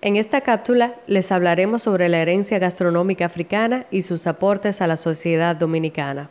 En esta cápsula les hablaremos sobre la herencia gastronómica africana y sus aportes a la sociedad dominicana.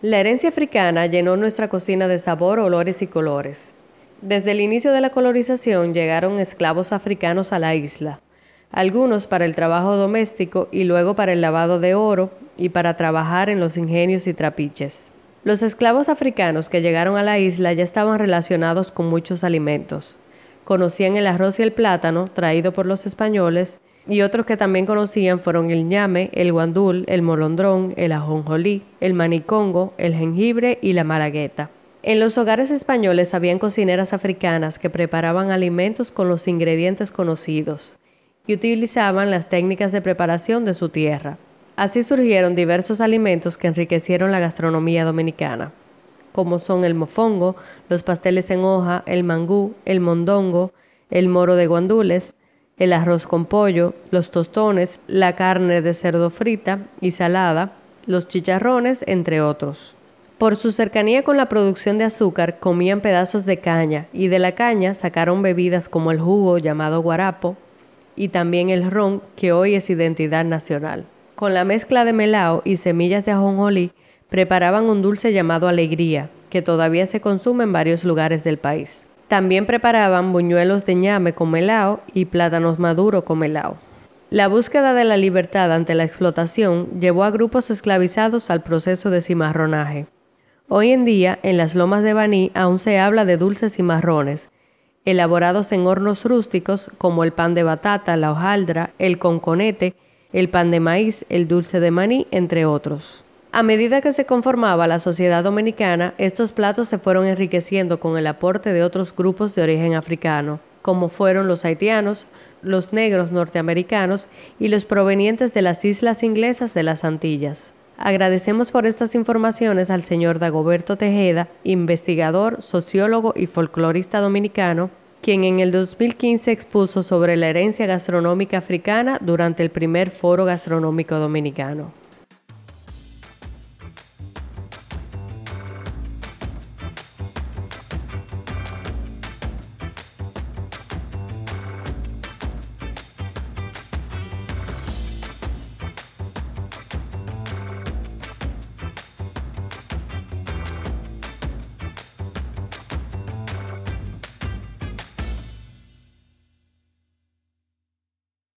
La herencia africana llenó nuestra cocina de sabor, olores y colores. Desde el inicio de la colonización llegaron esclavos africanos a la isla, algunos para el trabajo doméstico y luego para el lavado de oro y para trabajar en los ingenios y trapiches. Los esclavos africanos que llegaron a la isla ya estaban relacionados con muchos alimentos, conocían el arroz y el plátano traído por los españoles y otros que también conocían fueron el ñame, el guandul, el molondrón, el ajonjolí, el manicongo, el jengibre y la malagueta. En los hogares españoles habían cocineras africanas que preparaban alimentos con los ingredientes conocidos y utilizaban las técnicas de preparación de su tierra. Así surgieron diversos alimentos que enriquecieron la gastronomía dominicana como son el mofongo, los pasteles en hoja, el mangú, el mondongo, el moro de guandules, el arroz con pollo, los tostones, la carne de cerdo frita y salada, los chicharrones, entre otros. Por su cercanía con la producción de azúcar, comían pedazos de caña y de la caña sacaron bebidas como el jugo llamado guarapo y también el ron, que hoy es identidad nacional. Con la mezcla de melao y semillas de ajonjolí, preparaban un dulce llamado alegría, que todavía se consume en varios lugares del país. También preparaban buñuelos de ñame con melao y plátanos maduros con melao. La búsqueda de la libertad ante la explotación llevó a grupos esclavizados al proceso de cimarronaje. Hoy en día, en las lomas de Baní aún se habla de dulces cimarrones, elaborados en hornos rústicos como el pan de batata, la hojaldra, el conconete, el pan de maíz, el dulce de maní, entre otros. A medida que se conformaba la sociedad dominicana, estos platos se fueron enriqueciendo con el aporte de otros grupos de origen africano, como fueron los haitianos, los negros norteamericanos y los provenientes de las islas inglesas de las Antillas. Agradecemos por estas informaciones al señor Dagoberto Tejeda, investigador, sociólogo y folclorista dominicano, quien en el 2015 expuso sobre la herencia gastronómica africana durante el primer Foro Gastronómico Dominicano.